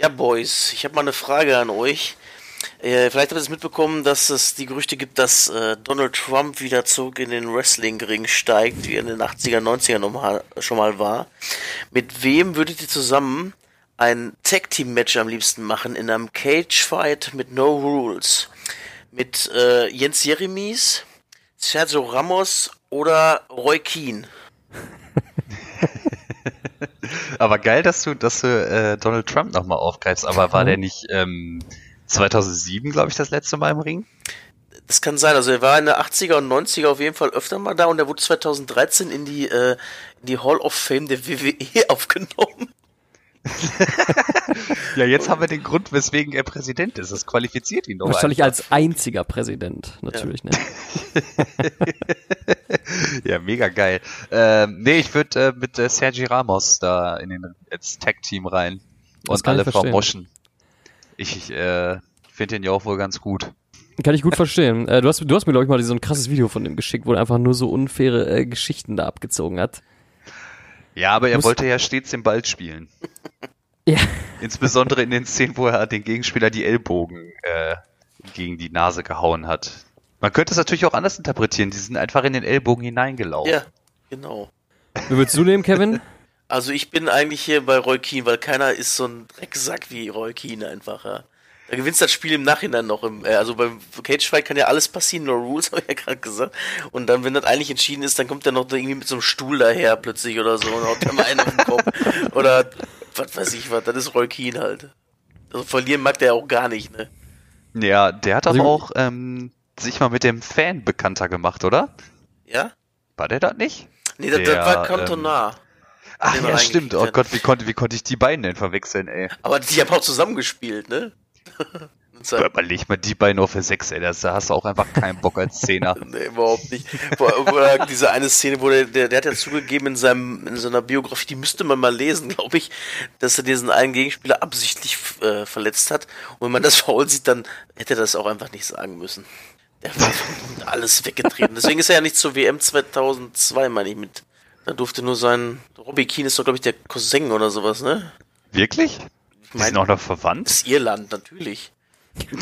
Ja, Boys, ich habe mal eine Frage an euch. Äh, vielleicht habt ihr es mitbekommen, dass es die Gerüchte gibt, dass äh, Donald Trump wieder zurück in den Wrestling-Ring steigt, wie er in den 80er, 90er schon mal war. Mit wem würdet ihr zusammen ein Tag-Team-Match am liebsten machen in einem Cage-Fight mit No Rules? Mit äh, Jens Jeremies, Sergio Ramos oder Roy Keane? aber geil, dass du, dass du äh, Donald Trump nochmal aufgreifst. Aber war der nicht ähm, 2007, glaube ich, das letzte Mal im Ring? Das kann sein. Also er war in der 80er und 90er auf jeden Fall öfter mal da und er wurde 2013 in die, äh, in die Hall of Fame der WWE aufgenommen. ja, jetzt haben wir den Grund, weswegen er Präsident ist. Das qualifiziert ihn doch. Wahrscheinlich einfach. als einziger Präsident, natürlich. Ja, ne? ja mega geil. Ähm, nee, ich würde äh, mit äh, Sergi Ramos da in den ins Tag-Team rein und alle vermoschen. Ich, ich äh, finde den ja auch wohl ganz gut. Kann ich gut verstehen. Äh, du, hast, du hast mir, glaube ich, mal so ein krasses Video von dem geschickt, wo er einfach nur so unfaire äh, Geschichten da abgezogen hat. Ja, aber er wollte ja stets den Ball spielen. ja. Insbesondere in den Szenen, wo er den Gegenspieler die Ellbogen äh, gegen die Nase gehauen hat. Man könnte es natürlich auch anders interpretieren. Die sind einfach in den Ellbogen hineingelaufen. Ja, genau. Wie würdest du nehmen, Kevin? Also ich bin eigentlich hier bei Roy Keane, weil keiner ist so ein Drecksack wie Roy Keane einfach. Ja. Da gewinnst das Spiel im Nachhinein noch. Im, äh, also beim Cage Fight kann ja alles passieren, nur Rules, habe ich ja gerade gesagt. Und dann, wenn das eigentlich entschieden ist, dann kommt er noch irgendwie mit so einem Stuhl daher plötzlich oder so und haut da mal einen auf den Kopf. Oder was weiß ich was, das ist Roy Keane halt. Also verlieren mag der ja auch gar nicht, ne? Ja, der hat aber auch ähm, sich mal mit dem Fan bekannter gemacht, oder? Ja? War der das nicht? Nee, das, der, das war Cantona. Ähm, Ach ja, stimmt. Oh Gott, wie konnte, wie konnte ich die beiden denn verwechseln, ey? Aber die haben auch zusammengespielt, ne? Überleg mal die beiden auf für 6, ey, da hast du auch einfach keinen Bock als Zehner. nee, überhaupt nicht. Oder diese eine Szene, wo der, der, der hat ja zugegeben in seinem, in seiner Biografie, die müsste man mal lesen, glaube ich, dass er diesen einen Gegenspieler absichtlich äh, verletzt hat. Und wenn man das faul sieht, dann hätte er das auch einfach nicht sagen müssen. Der war alles weggetreten. Deswegen ist er ja nicht zur WM 2002, meine ich, mit. Da durfte nur sein, Robbie Keane ist doch, glaube ich, der Cousin oder sowas, ne? Wirklich? Die mein, sind auch noch verwandt? Das ist Irland, natürlich.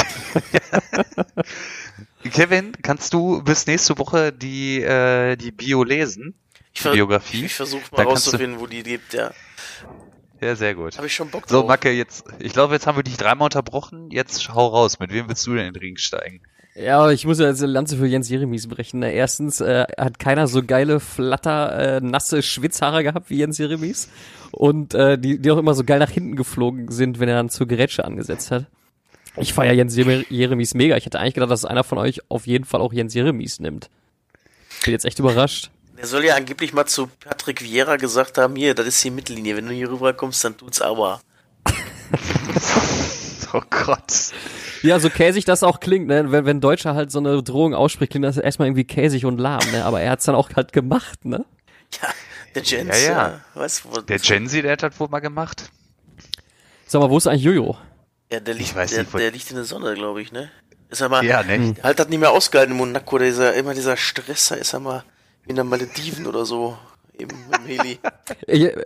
Kevin, kannst du bis nächste Woche die, äh, die Bio lesen? Ich ver Biografie. Ich versuche mal rauszufinden, wo die lebt, ja. Ja, sehr gut. Habe ich schon Bock drauf. So, Macke, jetzt, ich glaube, jetzt haben wir dich dreimal unterbrochen. Jetzt schau raus. Mit wem willst du denn in den Ring steigen? Ja, ich muss ja jetzt eine Lanze für Jens Jeremies brechen. Ne? Erstens äh, hat keiner so geile, flatter, äh, nasse Schwitzhaare gehabt wie Jens Jeremies. Und äh, die, die auch immer so geil nach hinten geflogen sind, wenn er dann zur Gerätsche angesetzt hat. Ich feiere Jens Jeremies mega. Ich hätte eigentlich gedacht, dass einer von euch auf jeden Fall auch Jens Jeremies nimmt. Bin jetzt echt überrascht. Er soll ja angeblich mal zu Patrick Vieira gesagt haben, hier, das ist die Mittellinie. Wenn du hier rüberkommst, dann tut's aber. oh Gott. Ja, so käsig das auch klingt, ne? Wenn, wenn Deutscher halt so eine Drohung ausspricht, klingt das erstmal irgendwie käsig und lahm, ne? Aber er hat's dann auch halt gemacht, ne? Ja, der Jensi. Ja, ja. Was, wo, der Jensi, der hat das wohl mal gemacht. Sag mal, wo ist eigentlich Jojo? Ja, der liegt, der, nicht, der liegt in der Sonne, glaube ich, ne? Ist er mal, ja, ne? Halt hat nicht mehr ausgehalten in Monaco, dieser, immer dieser Stress, da ist er mal in der Malediven oder so im, im Heli.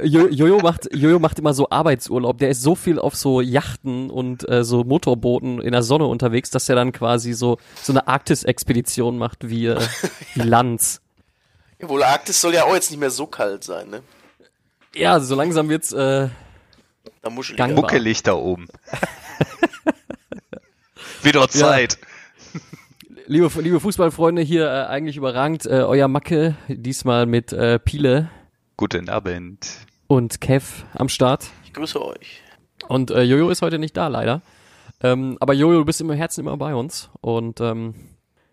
Jojo macht, Jojo macht immer so Arbeitsurlaub. Der ist so viel auf so Yachten und äh, so Motorbooten in der Sonne unterwegs, dass er dann quasi so so eine Arktis-Expedition macht wie, äh, wie Lanz. Ja, wohl Arktis soll ja auch jetzt nicht mehr so kalt sein, ne? Ja, so langsam wird's äh, da muckelig da oben. Wieder Zeit. Ja. Liebe, liebe Fußballfreunde, hier äh, eigentlich überragend. Äh, euer Macke, diesmal mit äh, Piele. Guten Abend. Und Kev am Start. Ich grüße euch. Und äh, Jojo ist heute nicht da, leider. Ähm, aber Jojo, du bist im Herzen immer bei uns. Und ähm,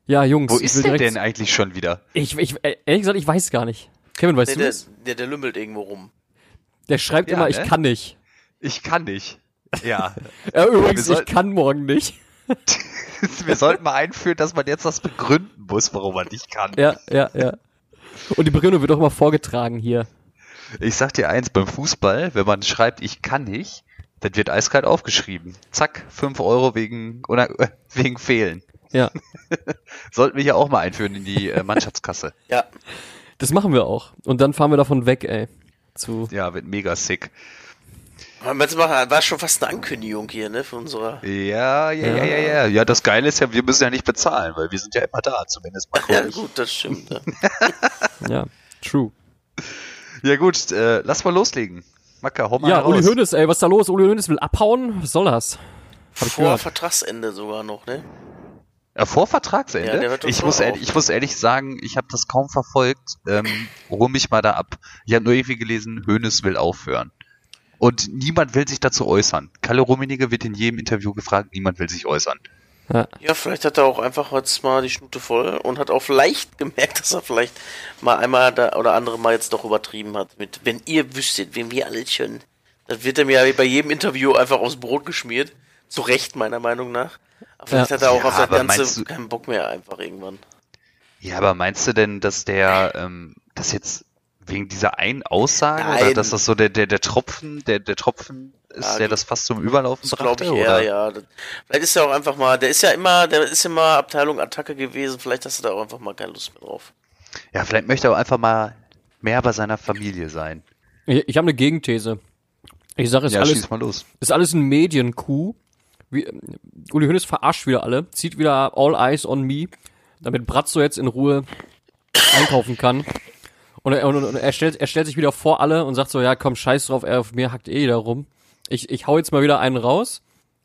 ja, Jungs. Wo ist der denn eigentlich schon wieder? Ich, ich, äh, ehrlich gesagt, ich weiß gar nicht. Kevin, weißt nee, du der, der, der lümmelt irgendwo rum. Der schreibt ja, immer, ne? ich kann nicht. Ich kann nicht. Ja. ja übrigens, ich kann morgen nicht. Wir sollten mal einführen, dass man jetzt das begründen muss, warum man nicht kann. Ja, ja, ja. Und die Begründung wird auch immer vorgetragen hier. Ich sag dir eins, beim Fußball, wenn man schreibt, ich kann nicht, dann wird eiskalt aufgeschrieben. Zack, fünf Euro wegen, oder, äh, wegen Fehlen. Ja. Sollten wir hier auch mal einführen in die äh, Mannschaftskasse. ja. Das machen wir auch. Und dann fahren wir davon weg, ey. Zu ja, wird mega sick. Das war schon fast eine Ankündigung hier, ne, von unserer. Ja, ja, ja, ja, ja. Ja, das Geile ist ja, wir müssen ja nicht bezahlen, weil wir sind ja immer da, zumindest mal. Ja, gut, das stimmt. Ja, ja true. Ja, gut, äh, lass mal loslegen. Macker, hau mal Ja, raus. Uli Hoeneß, ey, was ist da los? Uli Hoeneß will abhauen? Was soll das? Hab Vor Vertragsende sogar noch, ne? Ja, vor Vertragsende? Ja, ich, muss ehrlich, ich muss ehrlich sagen, ich habe das kaum verfolgt. Ähm, ruh mich mal da ab. Ich habe nur irgendwie gelesen, Hoeneß will aufhören. Und niemand will sich dazu äußern. Kalle Rummenigge wird in jedem Interview gefragt, niemand will sich äußern. Ja. ja, vielleicht hat er auch einfach jetzt mal die Schnute voll und hat auch vielleicht gemerkt, dass er vielleicht mal einmal da oder andere mal jetzt doch übertrieben hat mit, wenn ihr wüsstet, wen wir alle schon. Das wird er mir bei jedem Interview einfach aufs Brot geschmiert. Zu Recht, meiner Meinung nach. Aber vielleicht ja. hat er auch ja, auf das Ganze keinen Bock mehr einfach irgendwann. Ja, aber meinst du denn, dass der, ähm, das jetzt wegen dieser einen Aussage Nein. oder dass das so der, der, der Tropfen, der, der Tropfen ist, ja, der das fast zum Überlaufen brachte? glaube ich eher, ja. Vielleicht ist er auch einfach mal, der ist ja immer, der ist immer Abteilung Attacke gewesen, vielleicht hast du da auch einfach mal keine Lust mehr drauf. Ja, vielleicht möchte er auch einfach mal mehr bei seiner Familie sein. Ich, ich habe eine Gegenthese. Ich sage, es ja, alles, mal los. ist alles ein Medienkuh. Wie, Uli Hoeneß verarscht wieder alle, zieht wieder All Eyes on Me, damit Bratzo jetzt in Ruhe einkaufen kann. Und er, und, und er, stellt, er stellt sich wieder vor alle und sagt so, ja komm, scheiß drauf, er auf mir hackt eh da rum. Ich, ich hau jetzt mal wieder einen raus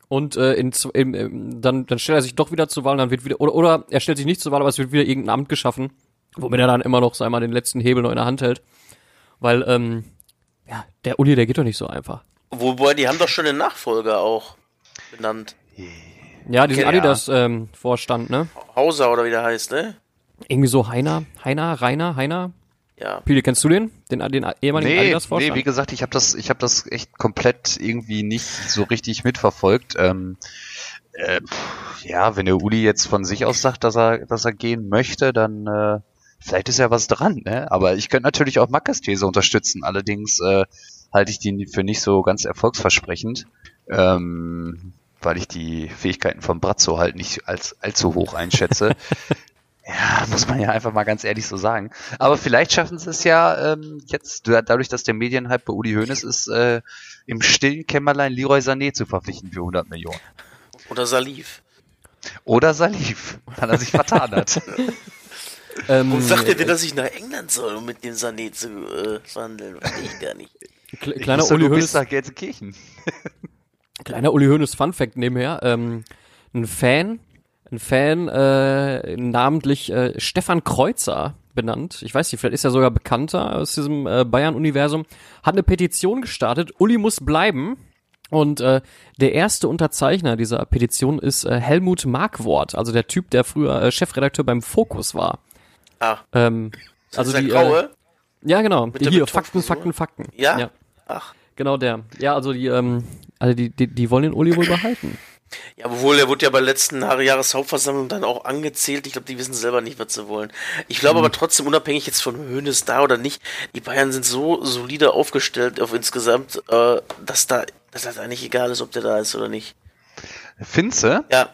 und äh, in, in, in, dann, dann stellt er sich doch wieder zur Wahl und dann wird wieder, oder, oder er stellt sich nicht zur Wahl, aber es wird wieder irgendein Amt geschaffen, womit er dann immer noch, sag mal, den letzten Hebel noch in der Hand hält. Weil, ähm, ja, der Uli, der geht doch nicht so einfach. Wobei, die haben doch schon den Nachfolger auch benannt. Ja, diesen okay, Adidas-Vorstand, ja. ähm, ne? Hauser oder wie der heißt, ne? Irgendwie so Heiner, Heiner, Rainer, Heiner, ja. Pili, kennst du den? Den, den ehemaligen nee, Adidas-Vorstand? Nee, wie gesagt, ich habe das, ich habe das echt komplett irgendwie nicht so richtig mitverfolgt. Ähm, äh, ja, wenn der Uli jetzt von sich aus sagt, dass er, dass er gehen möchte, dann äh, vielleicht ist ja was dran, ne? Aber ich könnte natürlich auch Mackes These unterstützen. Allerdings äh, halte ich die für nicht so ganz erfolgsversprechend, ähm, weil ich die Fähigkeiten von Brazzo halt nicht als allzu hoch einschätze. Ja, muss man ja einfach mal ganz ehrlich so sagen. Aber vielleicht schaffen sie es ja ähm, jetzt, dadurch, dass der Medienhype bei Uli Hoeneß ist, äh, im stillen Kämmerlein Leroy Sané zu verpflichten für 100 Millionen. Oder Salif. Oder Salif, weil er sich vertan hat. ähm, Und sagt er denn, dass ich nach England soll, um mit dem Sané zu äh, verhandeln? Weiß ich gar nicht. Kleiner Uli Hoeneß. nach Gelsenkirchen. Kleiner Uli Hoeneß Fun Fact nebenher. Ähm, ein Fan ein Fan, äh, namentlich äh, Stefan Kreuzer benannt. Ich weiß nicht, vielleicht ist er sogar bekannter aus diesem äh, Bayern-Universum. Hat eine Petition gestartet. Uli muss bleiben. Und äh, der erste Unterzeichner dieser Petition ist äh, Helmut Markwort, also der Typ, der früher äh, Chefredakteur beim Fokus war. Ah. Ähm, also der die, Graue? Äh, ja, genau. Hier, Fakten, Fakten, Fakten. Ja? ja? Ach. Genau der. Ja, also die, ähm, also die, die, die wollen den Uli wohl behalten. Ja, obwohl er wurde ja bei der letzten Jahreshauptversammlung dann auch angezählt. Ich glaube, die wissen selber nicht, was sie wollen. Ich glaube mhm. aber trotzdem, unabhängig jetzt von Hönes da oder nicht, die Bayern sind so solide aufgestellt auf insgesamt, äh, dass da, dass das eigentlich egal ist, ob der da ist oder nicht. Findest Ja.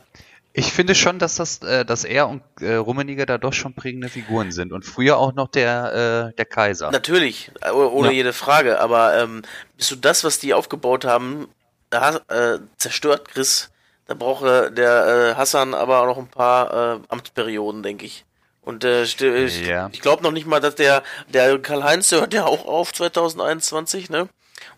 Ich finde schon, dass das, äh, dass er und äh, Rummeniger da doch schon prägende Figuren sind und früher auch noch der äh, der Kaiser. Natürlich, äh, ohne ja. jede Frage. Aber ähm, bist du das, was die aufgebaut haben, äh, zerstört, Chris? Da braucht äh, der äh, Hassan aber auch noch ein paar äh, Amtsperioden, denke ich. Und äh, ich, ja. ich glaube noch nicht mal, dass der, der Karl-Heinz, der hört ja auch auf 2021, ne?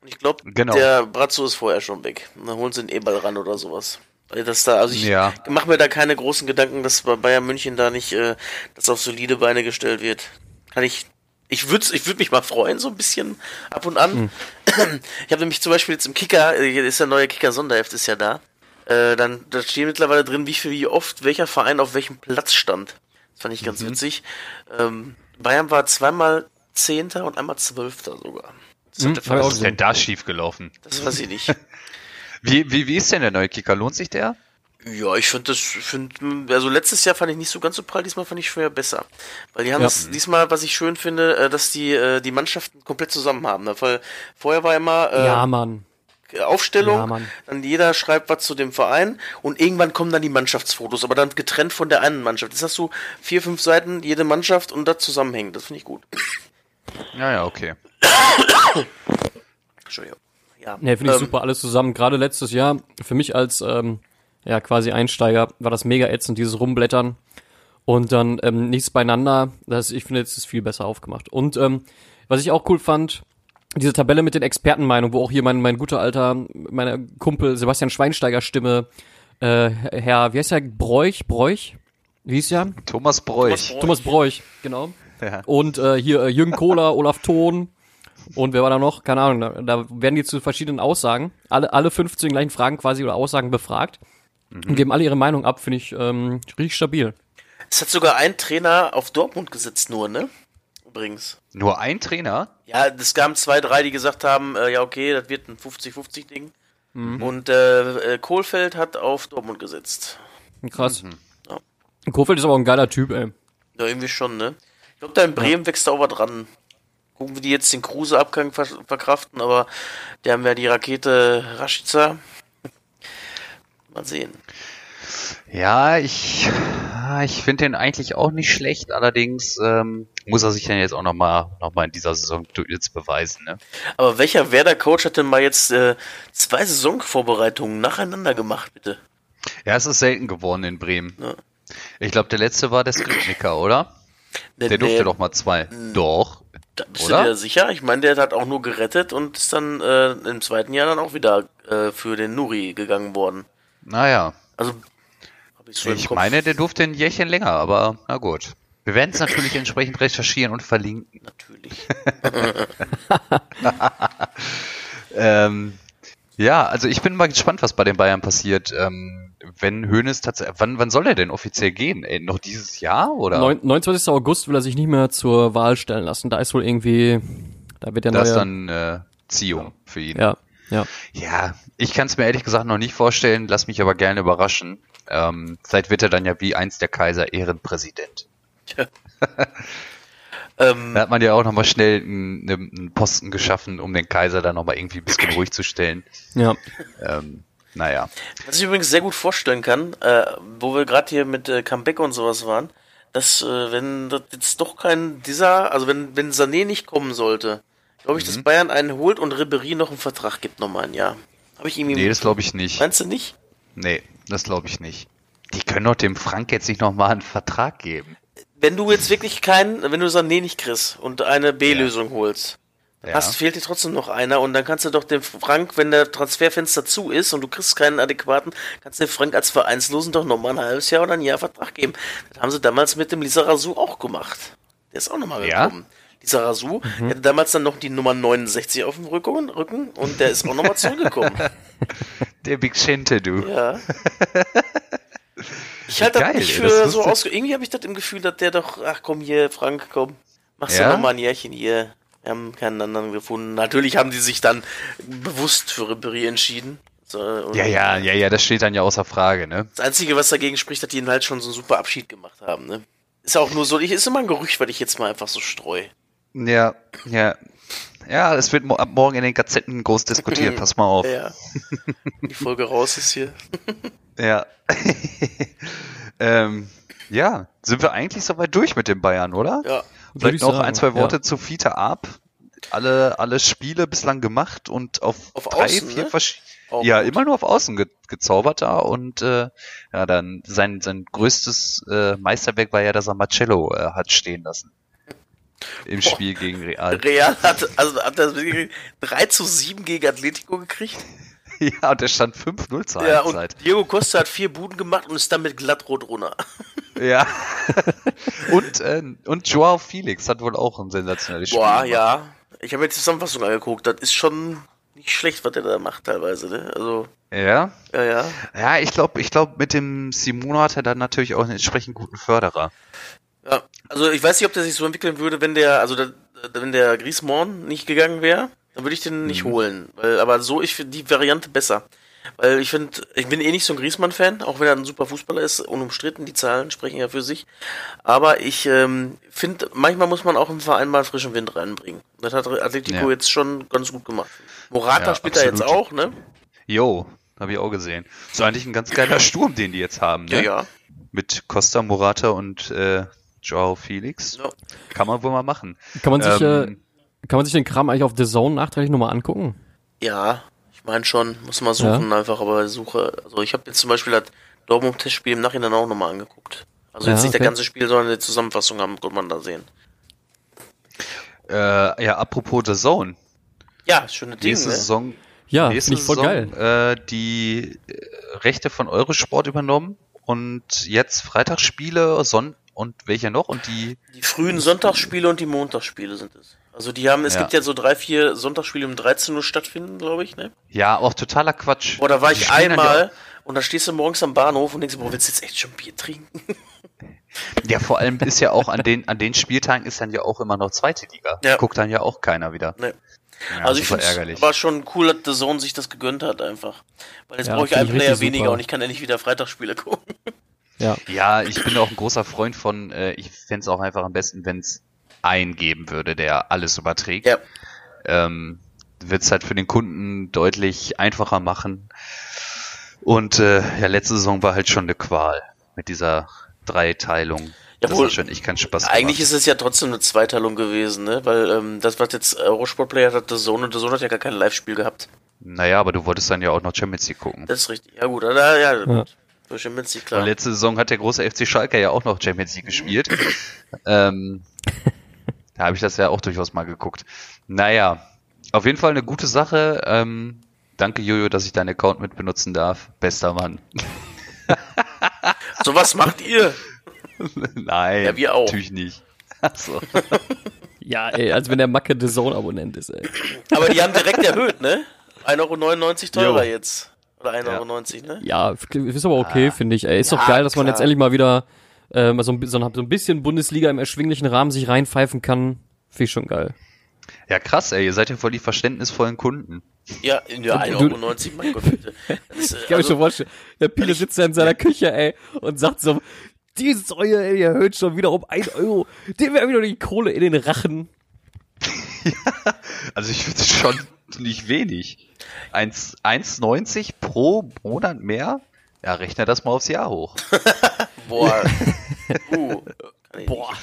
Und ich glaube, genau. der Brazzo ist vorher schon weg. dann holen sie den Eberl ran oder sowas. Das da, also ich ja. mache mir da keine großen Gedanken, dass bei Bayern München da nicht äh, das auf solide Beine gestellt wird. Kann ich. Ich würde ich würd mich mal freuen, so ein bisschen ab und an. Hm. Ich habe nämlich zum Beispiel jetzt im Kicker, äh, hier ist der neue Kicker-Sonderheft, ist ja da. Äh, dann da steht mittlerweile drin, wie viel, wie oft welcher Verein auf welchem Platz stand. Das fand ich ganz mhm. witzig. Ähm, Bayern war zweimal Zehnter und einmal Zwölfter sogar. Mhm, was ist denn da schiefgelaufen? Das weiß ich nicht. wie, wie, wie ist denn der neue Kicker? Lohnt sich der? Ja, ich finde das, find, also letztes Jahr fand ich nicht so ganz so prall, diesmal fand ich schwer besser. Weil die haben ja. das diesmal, was ich schön finde, äh, dass die äh, die Mannschaften komplett zusammen haben. Ne? Weil vorher war immer. Äh, ja, Mann. Aufstellung, ja, dann jeder schreibt was zu dem Verein und irgendwann kommen dann die Mannschaftsfotos, aber dann getrennt von der einen Mannschaft. Jetzt hast du vier, fünf Seiten, jede Mannschaft und das zusammenhängt. Das finde ich gut. Ja, ja, okay. Entschuldigung. ja. Nee, finde ich ähm, super, alles zusammen. Gerade letztes Jahr, für mich als ähm, ja quasi Einsteiger, war das mega ätzend, dieses Rumblättern und dann ähm, nichts beieinander. Das, ich finde, jetzt ist viel besser aufgemacht. Und ähm, was ich auch cool fand, diese Tabelle mit den Expertenmeinungen, wo auch hier mein, mein guter alter, mein Kumpel Sebastian Schweinsteiger Stimme, äh, Herr, wie heißt der, Bräuch, Bräuch? Wie hieß der? Thomas Bräuch. Thomas Bräuch, genau. Ja. Und äh, hier äh, Jürgen Kohler, Olaf Thon und wer war da noch? Keine Ahnung, da, da werden die zu verschiedenen Aussagen, alle, alle 15 gleichen Fragen quasi oder Aussagen befragt mhm. und geben alle ihre Meinung ab, finde ich ähm, richtig stabil. Es hat sogar ein Trainer auf Dortmund gesetzt nur, ne? Übrigens. Nur ein Trainer? Ja, es gab zwei, drei, die gesagt haben, äh, ja okay, das wird ein 50-50-Ding. Mhm. Und äh, äh, Kohlfeld hat auf Dortmund gesetzt. Krass. Mhm. Ja. Kohlfeld ist aber ein geiler Typ, ey. Ja, irgendwie schon, ne? Ich glaube, da in Bremen ja. wächst da auch was dran. Gucken, wie die jetzt den Kruse-Abgang ver verkraften, aber die haben ja die Rakete Rashica. Mal sehen. Ja, ich, ich finde den eigentlich auch nicht schlecht, allerdings ähm, muss er sich dann jetzt auch nochmal noch mal in dieser Saison jetzt beweisen. Ne? Aber welcher Werder-Coach hat denn mal jetzt äh, zwei Saisonvorbereitungen nacheinander gemacht, bitte? Ja, es ist selten geworden in Bremen. Ja. Ich glaube, der letzte war der Skripnicker, oder? Der, der durfte der, doch mal zwei. Doch. Da bist oder? du dir sicher? Ich meine, der hat auch nur gerettet und ist dann äh, im zweiten Jahr dann auch wieder äh, für den Nuri gegangen worden. Naja. Also ich, ich meine, der durfte ein Jährchen länger, aber na gut. Wir werden es natürlich entsprechend recherchieren und verlinken. Natürlich. ähm, ja, also ich bin mal gespannt, was bei den Bayern passiert. Ähm, wenn Hoeneß tatsächlich, wann, wann soll er denn offiziell gehen? Ey, noch dieses Jahr oder? 29. August will er sich nicht mehr zur Wahl stellen lassen. Da ist wohl irgendwie, da wird der neue. Das ist dann äh, Ziehung für ihn. Ja, ja. Ja, ich kann es mir ehrlich gesagt noch nicht vorstellen. Lass mich aber gerne überraschen. Ähm, vielleicht wird er dann ja wie einst der Kaiser Ehrenpräsident. Ja. ähm, da hat man ja auch nochmal schnell einen, einen, Posten geschaffen, um den Kaiser dann nochmal irgendwie ein bisschen ruhig zu stellen. Ja. Ähm, naja. Was ich übrigens sehr gut vorstellen kann, äh, wo wir gerade hier mit äh, Comeback und sowas waren, dass äh, wenn das jetzt doch kein dieser, also wenn wenn Sané nicht kommen sollte, glaube ich, mhm. dass Bayern einen holt und Ribery noch einen Vertrag gibt nochmal ein Jahr. Habe ich irgendwie. Nee, das glaube ich nicht. Meinst du nicht? Nee, das glaube ich nicht. Die können doch dem Frank jetzt nicht nochmal einen Vertrag geben. Wenn du jetzt wirklich keinen, wenn du Sané nicht kriegst und eine B-Lösung ja. holst, ja. hast, fehlt dir trotzdem noch einer und dann kannst du doch dem Frank, wenn der Transferfenster zu ist und du kriegst keinen adäquaten, kannst du dem Frank als Vereinslosen doch nochmal ein halbes Jahr oder ein Jahr Vertrag geben. Das haben sie damals mit dem Lisa Rasu auch gemacht. Der ist auch nochmal gekommen. Ja? Dieser Rasu, mhm. hatte damals dann noch die Nummer 69 auf dem Rücken, Rücken und der ist auch nochmal zurückgekommen. Der Big Shente, du. Ja. Ich halte das nicht für das so aus. Irgendwie habe ich das im Gefühl, dass der doch, ach komm hier, Frank, komm, machst ja? du nochmal ein Jährchen hier. Wir haben keinen anderen gefunden. Natürlich haben die sich dann bewusst für Ribéry entschieden. So, ja, ja, ja, ja, das steht dann ja außer Frage, ne? Das Einzige, was dagegen spricht, dass die ihn halt schon so einen super Abschied gemacht haben, ne? Ist auch nur so, ich, ist immer ein Gerücht, weil ich jetzt mal einfach so streue. Ja, ja. Ja, es wird ab morgen in den Gazetten groß diskutiert, pass mal auf. Ja. Die Folge raus ist hier. ja. ähm, ja, sind wir eigentlich soweit durch mit den Bayern, oder? Ja. Vielleicht noch sagen, ein, zwei Worte ja. zu Fiete Ab. Alle, alle Spiele bislang gemacht und auf, auf drei, Außen, vier ne? verschiedene. Ja, gut. immer nur auf Außen ge gezaubert da und äh, ja, dann sein, sein größtes äh, Meisterwerk war ja, dass er Marcello äh, hat stehen lassen. Im Boah. Spiel gegen Real. Real hat, also hat das 3 zu 7 gegen Atletico gekriegt. Ja, und der stand 5-0 zur Ja, und Diego Costa hat vier Buden gemacht und ist damit glattrot runter. Ja. und, äh, und Joao Felix hat wohl auch ein sensationelles Spiel. Boah, ja. Ich habe mir die Zusammenfassung angeguckt. Das ist schon nicht schlecht, was der da macht teilweise, ne? Also. Ja? Ja, ja. Ja, ich glaube, ich glaube, mit dem Simone hat er dann natürlich auch einen entsprechend guten Förderer. Ja, also ich weiß nicht, ob der sich so entwickeln würde, wenn der, also der, wenn der Griezmann nicht gegangen wäre, dann würde ich den nicht mhm. holen. Weil, aber so, ich finde die Variante besser. Weil ich finde, ich bin eh nicht so ein Griezmann-Fan, auch wenn er ein super Fußballer ist, unumstritten, die Zahlen sprechen ja für sich. Aber ich ähm, finde, manchmal muss man auch im Verein mal frischen Wind reinbringen. Das hat Atletico ja. jetzt schon ganz gut gemacht. Morata ja, spielt da jetzt auch, ne? Jo, habe ich auch gesehen. So eigentlich ein ganz geiler Sturm, den die jetzt haben, ne? Ja, ja. Mit Costa, Morata und äh, Joao Felix. Ja. Kann man wohl mal machen. Kann man sich, ähm, äh, kann man sich den Kram eigentlich auf The Zone nachträglich nochmal angucken? Ja, Ich meine schon, muss mal suchen ja. einfach, aber Suche. Also ich habe jetzt zum Beispiel das Dortmund-Testspiel im Nachhinein auch nochmal angeguckt. Also jetzt ja, nicht okay. der ganze Spiel, sondern eine Zusammenfassung haben, konnte man da sehen. Äh, ja, apropos The Zone. Ja, schöne Dinge. Nächste ne? Saison. Ja, nächste ich voll Saison, geil. Äh, die äh, Rechte von Eurosport übernommen und jetzt Freitagsspiele, Son und welche noch? Und die. Die frühen Sonntagsspiele und die Montagsspiele sind es. Also die haben, es ja. gibt ja so drei, vier Sonntagsspiele um 13 Uhr stattfinden, glaube ich, ne? Ja, auch totaler Quatsch. Boah, da war ich einmal und da stehst du morgens am Bahnhof und denkst, boah, willst du jetzt echt schon Bier trinken? Ja, vor allem ist ja auch an den, an den Spieltagen ist dann ja auch immer noch zweite Liga. Ja. Guckt dann ja auch keiner wieder. Nee. Ja, also ich finde es war schon cool, dass The Zone sich das gegönnt hat einfach. Weil jetzt ja, brauche ich einen Player weniger und ich kann endlich wieder Freitagsspiele gucken. Ja. ja, ich bin auch ein großer Freund von, äh, ich fände es auch einfach am besten, wenn es einen geben würde, der alles überträgt. Ja. Ähm, Wird es halt für den Kunden deutlich einfacher machen. Und äh, ja, letzte Saison war halt schon eine Qual mit dieser Dreiteilung. Ja, das echt keinen Spaß gemacht. Eigentlich ist es ja trotzdem eine Zweiteilung gewesen, ne? Weil ähm, das, was jetzt Eurosport Player hat, der Sohn und der Sohn hat ja gar kein Live-Spiel gehabt. Naja, aber du wolltest dann ja auch noch Champions League gucken. Das ist richtig. Ja gut, ja, ja, gut. Champions League, klar. Und letzte Saison hat der große FC Schalke ja auch noch Champions League gespielt. ähm, da habe ich das ja auch durchaus mal geguckt. Naja, auf jeden Fall eine gute Sache. Ähm, danke Jojo, dass ich deinen Account mit benutzen darf. Bester Mann. so was macht ihr? Nein, ja, wir auch. natürlich nicht. Achso. ja, ey, als wenn der Macke The Zone-Abonnent ist, ey. Aber die haben direkt erhöht, ne? 1,99 Euro teurer jo. jetzt. Oder 1,90 Euro, ne? Ja, ist aber okay, ah. finde ich. Ey, ist ja, doch geil, dass klar. man jetzt endlich mal wieder äh, so, ein, so ein bisschen Bundesliga im erschwinglichen Rahmen sich reinpfeifen kann. Finde ich schon geil. Ja, krass, ey, ihr seid ja voll die verständnisvollen Kunden. Ja, ja 1,90 Euro, mein Gott, bitte. Ist, ich kann äh, also, mir schon vorstellen, der Pile sitzt da in seiner Küche, ey, und sagt so, dieses Euer, ey, ihr erhöht schon wieder um 1 Euro, dem wäre wieder die Kohle in den Rachen. ja, also ich finde es schon nicht wenig. 1,90 pro Monat mehr? Ja, rechne das mal aufs Jahr hoch. Boah. uh, Boah.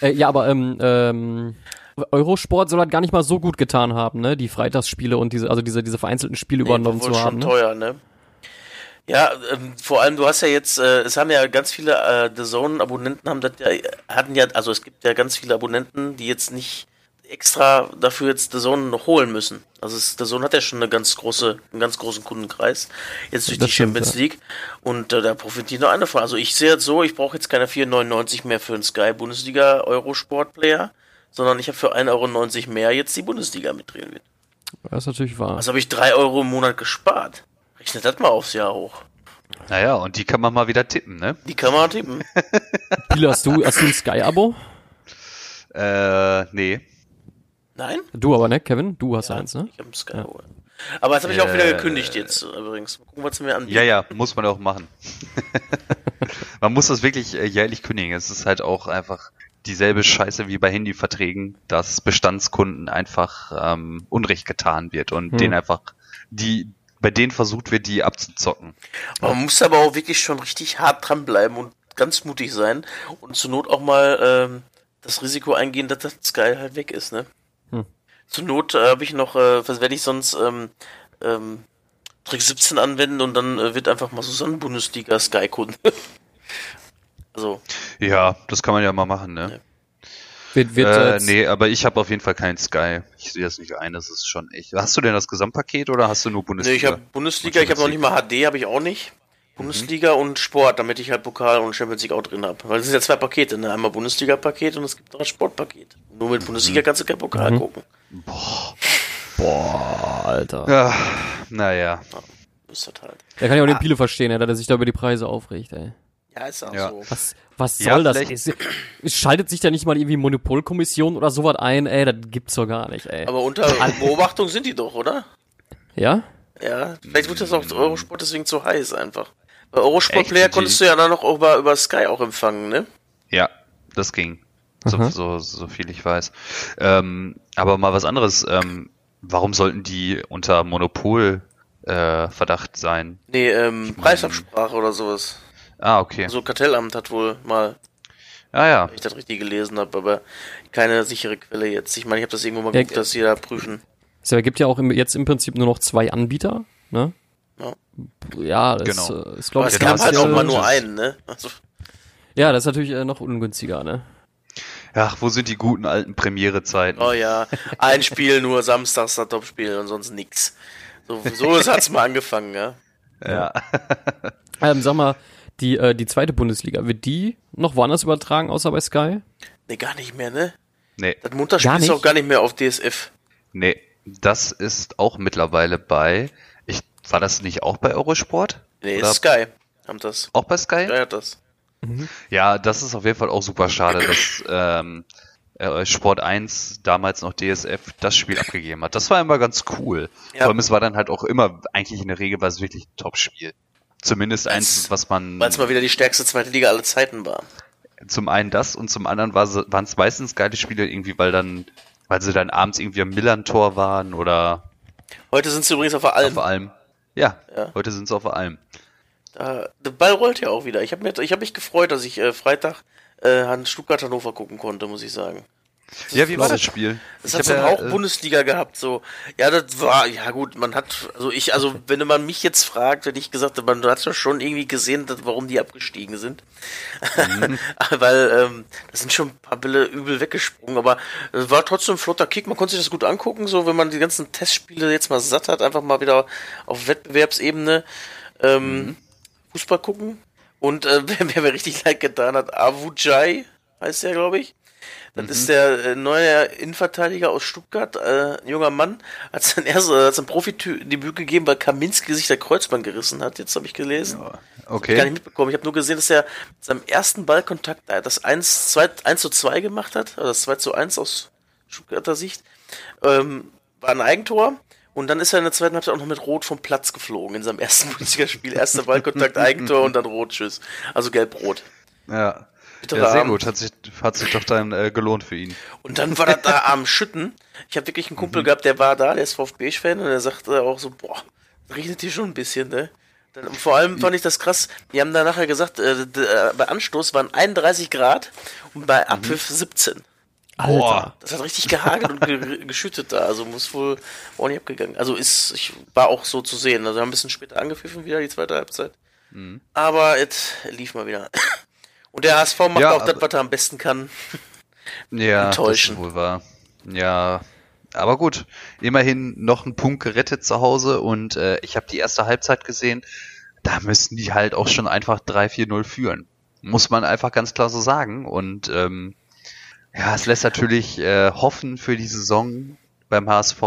Äh, ja, aber ähm, ähm, Eurosport soll halt gar nicht mal so gut getan haben, ne? Die Freitagsspiele und diese, also diese, diese vereinzelten Spiele nee, übernommen zu haben. Schon ne? teuer, ne? Ja, ähm, vor allem, du hast ja jetzt, äh, es haben ja ganz viele äh, The Zone-Abonnenten haben das ja, hatten ja, also es gibt ja ganz viele Abonnenten, die jetzt nicht extra dafür jetzt The Zone noch holen müssen. Also The Zone hat ja schon eine ganz große, einen ganz großen Kundenkreis, jetzt durch das die stimmt, Champions League. Und äh, da profitiert nur einer von. Also ich sehe jetzt so, ich brauche jetzt keine 4,99 mehr für einen Sky Bundesliga Eurosport Player, sondern ich habe für 1,90 Euro mehr jetzt die Bundesliga mitdrehen wird. Das ist natürlich wahr. Also habe ich 3 Euro im Monat gespart. Rechnet das mal aufs Jahr hoch. Naja, und die kann man mal wieder tippen, ne? Die kann man tippen. Pilo, hast du, hast du ein Sky-Abo? Äh, nee. Nein? Du aber, ne, Kevin? Du hast ja, eins, ne? Ich hab ein Sky. Ja. Aber das habe ich auch wieder gekündigt jetzt übrigens. Mal gucken, was mir anbietet. Ja, ja, muss man auch machen. man muss das wirklich äh, jährlich kündigen. Es ist halt auch einfach dieselbe Scheiße wie bei Handyverträgen, dass Bestandskunden einfach ähm, Unrecht getan wird und hm. denen einfach die bei denen versucht wird, die abzuzocken. Man muss aber auch wirklich schon richtig hart dranbleiben und ganz mutig sein und zur Not auch mal ähm, das Risiko eingehen, dass das Sky halt weg ist, ne? Zur Not äh, habe ich noch, äh, was werde ich sonst ähm, ähm, Trick 17 anwenden und dann äh, wird einfach mal so Sonnenbundesliga Sky-Kunde. also. Ja, das kann man ja mal machen, ne? Ja. Wird, wird äh, nee, aber ich habe auf jeden Fall keinen Sky. Ich sehe das nicht ein, das ist schon echt. Hast du denn das Gesamtpaket oder hast du nur Bundesliga? Nee, ich habe Bundesliga, ich habe noch nicht mal HD, habe ich auch nicht. Bundesliga mhm. und Sport, damit ich halt Pokal und Champions League auch drin habe. Weil es sind ja zwei Pakete, ne? Einmal Bundesliga-Paket und es gibt noch ein Sportpaket. Nur mit Bundesliga mhm. kannst du kein Pokal mhm. gucken. Boah. Boah, Alter. Ja, naja. Ja, ist das halt. Da kann ich auch den ah. Pile verstehen, dass er sich da über die Preise aufregt, ey. Ja, ist auch ja. so. Was, was soll ja, das? Es, es schaltet sich da nicht mal irgendwie Monopolkommission oder sowas ein, ey, das gibt's doch gar nicht, ey. Aber unter Beobachtung sind die doch, oder? Ja? Ja, vielleicht wird das auch Eurosport deswegen zu heiß einfach. Bei Eurosport Player konntest du ja dann noch über, über Sky auch empfangen, ne? Ja, das ging. So, so, so viel ich weiß. Ähm, aber mal was anderes. Ähm, warum sollten die unter Monopol äh, Verdacht sein? Nee, ähm, ich mein, Preisabsprache oder sowas. Ah, okay. So Kartellamt hat wohl mal. Ah ja. Wenn ich das richtig gelesen habe, aber keine sichere Quelle jetzt. Ich meine, ich habe das irgendwo mal geguckt, ja, dass sie da prüfen. Es gibt ja auch im, jetzt im Prinzip nur noch zwei Anbieter, ne? Ja, ja das Genau. äh, ist, glaube Aber ich, es gab halt auch mal nur einen, ne? Also, Ja, das ist natürlich äh, noch ungünstiger, ne? Ach, wo sind die guten alten Premiere-Zeiten? oh ja, ein Spiel nur samstags das Topspiel und sonst nix. So, so hat's mal angefangen, ja. Ja. Ähm, sag mal, die, äh, die zweite Bundesliga, wird die noch woanders übertragen, außer bei Sky? Nee, gar nicht mehr, ne? Nee, Das Montagsspiel ist auch gar nicht mehr auf DSF. nee. Das ist auch mittlerweile bei. Ich, war das nicht auch bei Eurosport? Nee, Oder ist Sky. Haben das. Auch bei Sky? Sky hat das. Ja, das ist auf jeden Fall auch super schade, dass ähm, äh, Sport 1 damals noch DSF das Spiel abgegeben hat. Das war immer ganz cool. Ja. Vor allem, es war dann halt auch immer, eigentlich in der Regel war es wirklich ein Top-Spiel. Zumindest eins, was man Weil es mal wieder die stärkste zweite Liga aller Zeiten war. zum einen das und zum anderen war, waren es meistens geile Spiele irgendwie, weil dann, weil sie dann abends irgendwie am Millantor waren oder Heute sind sie übrigens auf der Alm. auf allem. Ja, Ja. heute sind sie auf allem. Da, der Ball rollt ja auch wieder. Ich habe hab mich gefreut, dass ich äh, Freitag äh, an Stuttgart Hannover gucken konnte, muss ich sagen. Ja, wie war das Spiel? Das Ich hat so hab auch ja, äh, Bundesliga gehabt, so. Ja, das war, ja gut, man hat, also ich, also wenn man mich jetzt fragt, hätte ich gesagt, man hat ja schon irgendwie gesehen, dass, warum die abgestiegen sind. Mhm. Weil, ähm, da sind schon ein paar Bälle übel weggesprungen, aber es war trotzdem ein flotter Kick, man konnte sich das gut angucken, so wenn man die ganzen Testspiele jetzt mal satt hat, einfach mal wieder auf Wettbewerbsebene ähm, Mhm. Fußball gucken. Und äh, wer, wer mir richtig leid getan hat, Avujai heißt der, glaube ich. Das ist der äh, neue Innenverteidiger aus Stuttgart, äh, ein junger Mann, hat sein erstes, sein Profidebüt gegeben, weil Kaminski sich der Kreuzband gerissen hat. Jetzt habe ich gelesen. Gar nicht Okay. mitbekommen. Ich habe nur gesehen, dass er mit seinem ersten Ballkontakt äh, das 1, 2, 1 zu 2 gemacht hat, also das 2 zu 1 aus Stuttgarter Sicht. Ähm, war ein Eigentor. Und dann ist er in der zweiten Halbzeit auch noch mit Rot vom Platz geflogen in seinem ersten Bundesligaspiel. Erster Ballkontakt, Eigentor und dann Rotschuss. Also gelb-rot. Ja. Ja, sehr gut. Hat sich, hat sich doch dann äh, gelohnt für ihn. Und dann war das da am Schütten. Ich habe wirklich einen Kumpel gehabt, der war da, der ist VfB-Fan und der sagte auch so, boah, regnet hier schon ein bisschen, ne? Dann, vor allem fand ich das krass, die haben da nachher gesagt, äh, äh, bei Anstoß waren 31 Grad und bei Abpfiff 17. Alter. Das hat richtig gehagelt und ge geschüttet da, also muss wohl ordentlich abgegangen. Also ist, ich war auch so zu sehen, also haben ein bisschen später angepfiffen wieder, die zweite Halbzeit. Aber es lief mal wieder. Und der HSV macht Ja, auch das, was er am besten kann. Ja, Enttäuschen. das ist wohl wahr. Ja, aber gut. Immerhin noch ein Punkt gerettet zu Hause und äh, ich habe die erste Halbzeit gesehen. Da müssten die halt auch schon einfach 3-4-0 führen. Muss man einfach ganz klar so sagen. Und ähm, ja, es lässt natürlich äh, hoffen für die Saison beim HSV.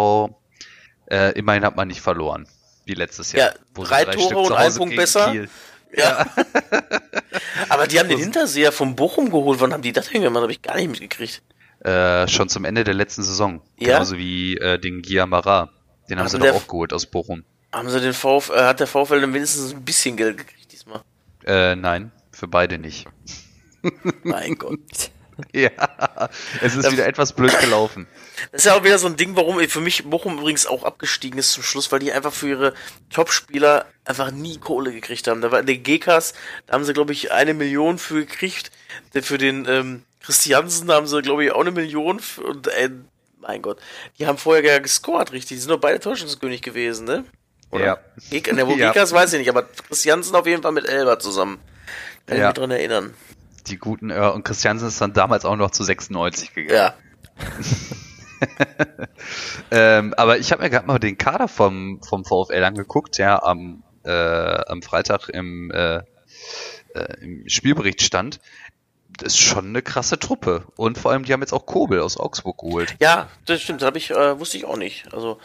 Äh, immerhin hat man nicht verloren. Wie letztes Jahr. Ja, sie drei Tore und ein Punkt besser. Kiel- Ja. Aber die haben den Hinterseher vom Bochum geholt. Wann haben die das hingemacht? Habe ich gar nicht mitgekriegt. Äh, schon zum Ende der letzten Saison. Ja? Genauso wie äh, den Giamara. Den haben Also sie doch auch geholt aus Bochum. Haben sie den VfL, äh, hat der VfL dann wenigstens ein bisschen Geld gekriegt diesmal? Äh, nein, für beide nicht. Mein Gott. Ja, es ist wieder etwas blöd gelaufen. Das ist ja auch wieder so ein Ding, warum für mich Bochum übrigens auch abgestiegen ist zum Schluss, weil die einfach für ihre Top-Spieler einfach nie Kohle gekriegt haben. Da war der GKs, da haben sie, glaube ich, eine Million für gekriegt. Der Für den ähm, Christiansen da haben sie, glaube ich, auch eine Million. Für, und äh, mein Gott, die haben vorher ja gescored, richtig. Die sind doch beide Täuschungskönig gewesen, ne? Ja. Gek ne, wo Ja. Gekas weiß ich nicht, aber Christiansen auf jeden Fall mit Elber zusammen. Kann Ja. ich mich dran erinnern. Die guten, äh, und Christiansen ist dann damals auch noch zu 96 gegangen. Ja. Ähm, aber ich habe mir gerade mal den Kader vom, vom VfL angeguckt, der am, äh, am Freitag im, äh, äh, im Spielbericht stand. Das ist schon eine krasse Truppe. Und vor allem, die haben jetzt auch Kobel aus Augsburg geholt. Ja, das stimmt, das ich, äh, wusste ich auch nicht. Also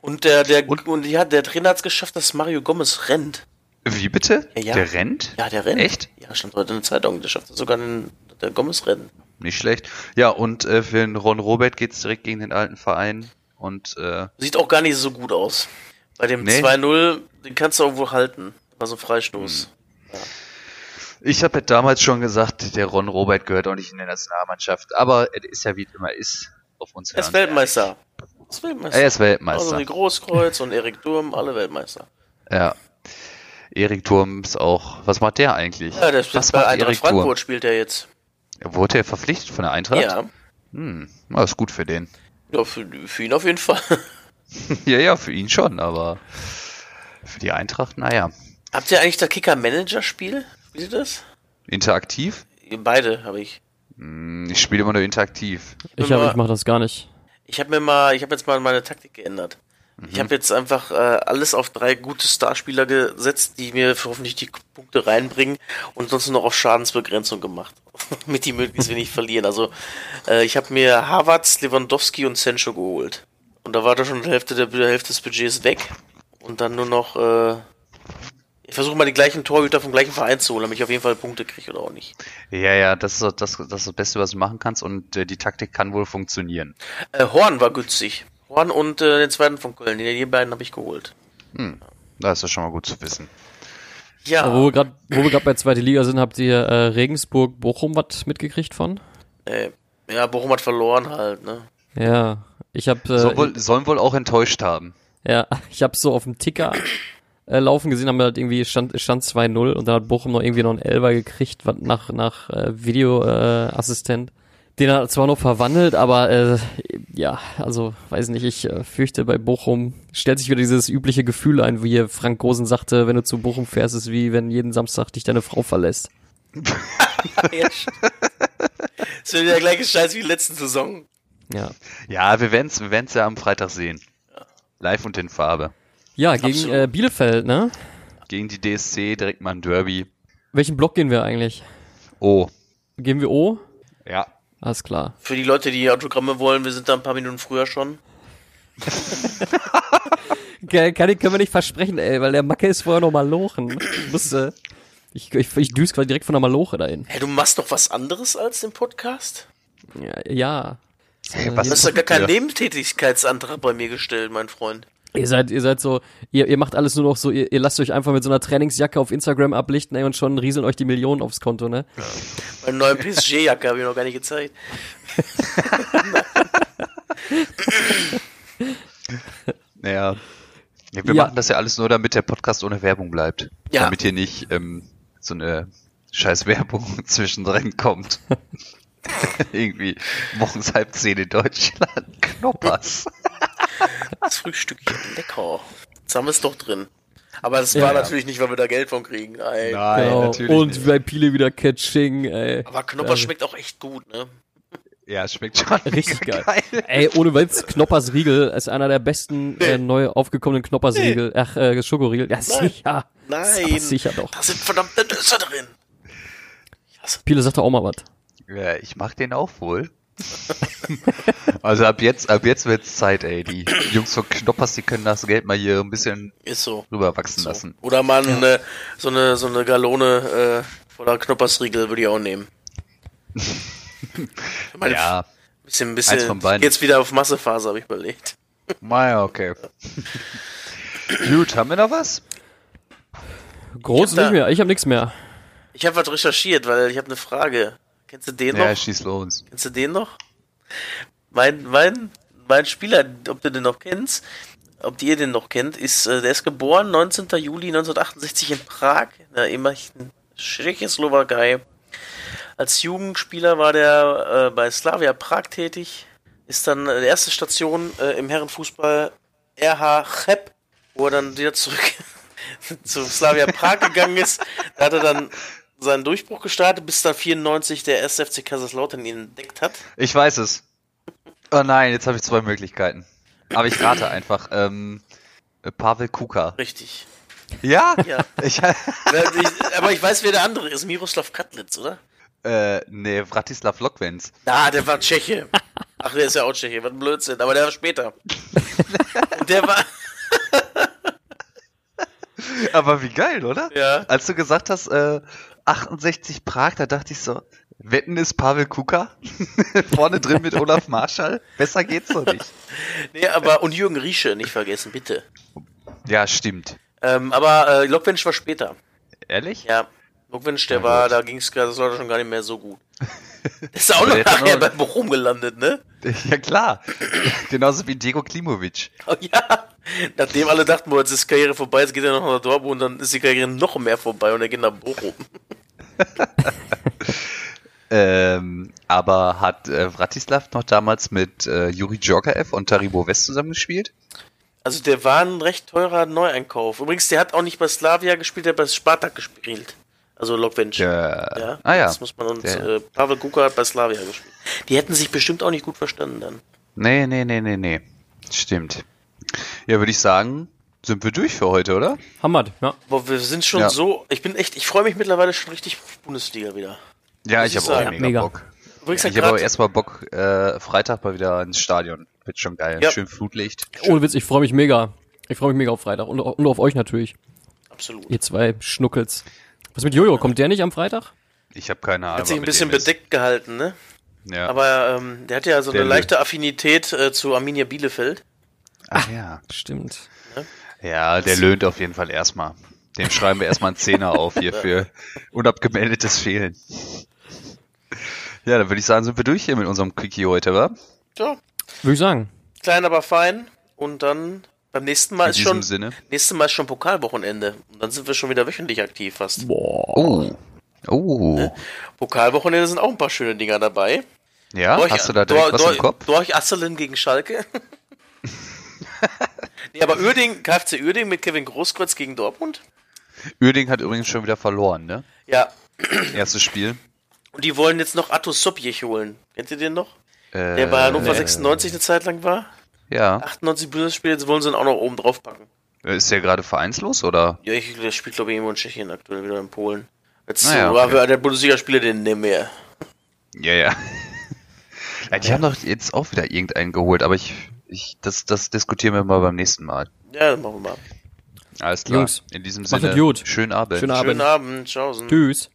und der der Und- und, ja, der Trainer hat es geschafft, dass Mario Gomez rennt. Wie bitte? Ja, ja. Der rennt? Ja, der rennt. Echt? Ja, stand heute in der Zeitung, der schafft sogar den der Gomez rennen. Nicht schlecht. Ja, und äh, für den Ron Robert geht's direkt gegen den alten Verein. Und äh, Sieht auch gar nicht so gut aus. Bei dem Nee. 2-0, den kannst du irgendwo halten. War so ein Freistoß. ich habe ja damals schon gesagt, der Ron Robert gehört auch nicht in der Nationalmannschaft. Aber es ist ja wie es immer ist. Auf uns Er ist hören. Weltmeister. Er ist Weltmeister. Er ist Weltmeister. Also wie Großkreuz und Erik Durm, alle Weltmeister. Ja. Erik Turm ist auch. Was macht der eigentlich? Ja, der spielt was bei macht Eintracht Erik Turm? Frankfurt spielt er jetzt. Wurde er verpflichtet von der Eintracht? Ja. Hm, na, ist gut für den. Ja, für, für ihn auf jeden Fall. ja, ja, für ihn schon, aber für die Eintracht, naja. Habt ihr eigentlich das Kicker-Manager-Spiel? Spielt ihr das? Interaktiv? Beide habe ich. Hm, ich spiele immer nur interaktiv. Ich, hab, ich mache das gar nicht. Ich habe mir mal, ich habe jetzt mal meine Taktik geändert. Mhm. Ich habe jetzt einfach äh, alles auf drei gute Starspieler gesetzt, die mir hoffentlich die Punkte reinbringen und sonst noch auf Schadensbegrenzung gemacht, mit die möglichst wenig verlieren. Also äh, ich habe mir Havertz, Lewandowski und Sancho geholt und da war da schon die Hälfte der, der Hälfte des Budgets weg und dann nur noch äh, ich versuche mal die gleichen Torhüter vom gleichen Verein zu holen, damit ich auf jeden Fall Punkte kriege oder auch nicht. Ja, ja, das ist das, das, ist das Beste, was du machen kannst und äh, die Taktik kann wohl funktionieren. Äh, Horn war günstig. Horn und äh, den zweiten von Köln, die, die beiden habe ich geholt. Hm, das ist ja schon mal gut zu wissen. Ja. wo wir gerade wo wir gerade bei zweiter Liga sind, habt ihr äh, Regensburg Bochum was mitgekriegt von? Äh, ja, Bochum hat verloren halt, ne? Ja, ich habe äh, Soll wohl, sollen wohl auch enttäuscht haben. Ja, ich habe so auf dem Ticker äh, laufen gesehen, haben wir halt irgendwie stand, stand 2-0 und dann hat Bochum noch irgendwie noch einen Elfer gekriegt, was nach, nach äh, Videoassistent. Äh, den hat er zwar noch verwandelt, aber äh, ja, also weiß nicht, ich äh, fürchte bei Bochum stellt sich wieder dieses übliche Gefühl ein, wie Frank Gosen sagte, wenn du zu Bochum fährst, ist wie wenn jeden Samstag dich deine Frau verlässt. ja, das wird der gleiche Scheiß wie letzten Saison. Ja. Ja, wir werden es wir werden's ja am Freitag sehen. Live und in Farbe. Ja, gegen äh, Bielefeld, ne? Gegen die DSC, direkt mal ein Derby. Welchen Block gehen wir eigentlich? O. Gehen wir O? Ja. Alles klar. Für die Leute, die Autogramme wollen, wir sind da ein paar Minuten früher schon. kann, kann, können wir nicht versprechen, ey, weil der Macke ist vorher noch mal lochen. Ich musste, ich, ich, ich düse quasi direkt von der Maloche dahin. Hey, du machst doch was anderes als den Podcast? Ja. ja. Hey, was ist da gar kein Nebentätigkeitsantrag bei mir gestellt, mein Freund? Ihr seid, ihr seid so, ihr, ihr macht alles nur noch so, ihr, ihr lasst euch einfach mit so einer Trainingsjacke auf Instagram ablichten, ey, und schon rieseln euch die Millionen aufs Konto, ne? Ja. Meine neue PSG-Jacke habe ich noch gar nicht gezeigt. naja. Ja, wir ja. machen das ja alles nur, damit der Podcast ohne Werbung bleibt. Ja. Damit hier nicht ähm, so eine scheiß Werbung zwischendrin kommt. Irgendwie morgens halb zehn in Deutschland. Knoppers. Das Frühstückchen, lecker. Jetzt haben wir es doch drin. Aber das ja, war ja. natürlich nicht, weil wir da Geld von kriegen. Ey. Nein, genau. natürlich Und nicht. bei Pile wieder Catching, ey. Aber Knoppers schmeckt auch echt gut, ne? Ja, es schmeckt schon richtig geil. geil. Ey, ohne Witz, Knoppers Riegel ist einer der besten nee. äh, neu aufgekommenen Knoppers Riegel. Nee. Ach, äh, Schokoriegel. Ja, Nein. sicher. Nein. Sicher doch. Da sind verdammte Nüsse drin. Pile sagt doch auch mal was. Ja, ich mag den auch wohl. also ab jetzt, ab jetzt wird's Zeit, ey. Die Jungs von Knoppers, die können das Geld mal hier ein bisschen ist so. rüberwachsen so. lassen. Oder mal ja. eine, so eine, so eine Galone äh, voller Knoppersriegel würde ich auch nehmen. meine, ja. Bisschen, bisschen. Jetzt wieder auf Massephase, habe ich überlegt. Naja, okay. Gut, haben wir noch was? Groß nicht mehr. Ich habe nichts mehr. Ich habe was recherchiert, weil ich habe eine Frage. Kennst du den noch? Ja, schieß los. Kennst du den noch? Mein, mein, mein Spieler, ob du den noch kennst, ob ihr den noch kennt, ist, äh, der ist geboren 19. Juli 1968 in Prag, in der ehemaligen Tschechoslowakei. Als Jugendspieler war der äh, bei Slavia Prag tätig, ist dann äh, die erste Station äh, im Herrenfußball RH Cheb, wo er dann wieder zurück zu Slavia Prag gegangen ist. Da hat er dann seinen Durchbruch gestartet, bis dann 94 der SFC Kaiserslautern ihn entdeckt hat? Ich weiß es. Oh nein, jetzt habe ich zwei Möglichkeiten. Aber ich rate einfach. Ähm, Pavel Kuka. Richtig. Ja? Ja. Ich, aber ich weiß, wer der andere ist. Miroslav Katlitz, oder? Äh, nee, Vratislav Lokwenz. Ah, der war Tscheche. Ach, der ist ja auch Tscheche. Was ein Blödsinn. Aber der war später. der war... aber wie geil, oder? Ja. Als du gesagt hast, äh, 68 Prag, da dachte ich so, Wetten ist Pavel Kuka vorne drin mit Olaf Marschall. Besser geht's doch nicht. nee, aber und Jürgen Riesche nicht vergessen, bitte. Ja, stimmt. Ähm, aber äh, Lokwensch war später. Ehrlich? Ja. Lokwensch, der ja, war, da ging's gerade, das war schon gar nicht mehr so gut. ist auch noch nachher bei Bochum gelandet, ne? Ja klar. Genauso wie Diego Klimovic. Oh, ja. Nachdem alle dachten, boah, jetzt ist Karriere vorbei, jetzt geht er noch nach Dortmund und dann ist die Karriere noch mehr vorbei und er geht nach Bochum. ähm, aber hat äh, Vratislav noch damals mit äh, Juri Djorkaev und Taribo West zusammengespielt? Also der war ein recht teurer Neueinkauf. Übrigens, der hat auch nicht bei Slavia gespielt, der hat bei Spartak gespielt. Also Lokvench. Ja. ja. Ah ja. Das muss man uns. Äh, Pavel Kuka hat bei Slavia gespielt. Die hätten sich bestimmt auch nicht gut verstanden dann. Nee, nee, nee, nee, nee. Stimmt. Ja, würde ich sagen, sind wir durch für heute, oder? Hammer, ja. Boah, wir sind schon Ja. so. Ich bin echt, ich freue mich mittlerweile schon richtig auf Bundesliga wieder. Ja, ich ich habe auch mega, Mega. Bock. Übrigens Ich habe aber erstmal Bock, äh, Freitag mal wieder ins Stadion. Wird schon geil. Ja. Schön Flutlicht. Ohne Witz, ich freue mich mega. Ich freue mich mega auf Freitag und, und auf euch natürlich. Absolut. Ihr zwei Schnuckels. Was mit Jojo? Kommt der nicht am Freitag? Ich habe keine Ahnung. Hat sich ein bisschen ist. bedeckt gehalten, ne? Ja. Aber ähm, der hat ja so Der eine leichte Affinität äh, zu Arminia Bielefeld. Ach ja. Stimmt. Ja, der löhnt auf jeden Fall erstmal. Dem schreiben wir erstmal einen Zehner auf hier für unabgemeldetes Fehlen. Ja, dann würde ich sagen, sind wir durch hier mit unserem Quickie heute, wa? Ja, Würde ich sagen. klein, aber fein. Und dann beim nächsten Mal In ist schon Sinne. nächstes Mal ist schon Pokalwochenende. Und dann sind wir schon wieder wöchentlich aktiv fast. Boah. Oh. Oh. Pokalwochenende sind auch ein paar schöne Dinger dabei. Ja, Dorch- hast du da direkt Dor- was im Kopf? Dorch Asselen gegen Schalke. nee, aber Uerding, KfC Uerding mit Kevin Großkreuz gegen Dortmund. Uerding hat übrigens schon wieder verloren, ne? Ja, Erstes Spiel. und die wollen jetzt noch Atto Sopjech holen. Kennt ihr den noch? Äh, Der bei Hannover nee. 96 eine Zeit lang war. Ja. 98 Bundesspiele, jetzt wollen sie ihn auch noch oben drauf packen. Ist der gerade vereinslos oder? Ja, ich, der spielt glaube ich irgendwo in Tschechien aktuell wieder in Polen. Jetzt ja, so, war okay. der Bundesligaspieler den nicht mehr. Ja, ja. ja die haben doch jetzt auch wieder irgendeinen geholt, aber ich, ich, das, das diskutieren wir mal beim nächsten Mal. Ja, dann machen wir mal. Alles klar. Jungs, In diesem Sinne, gut. schönen Abend. Schönen Abend. Schönen Abend, tschaußen. Tschüss.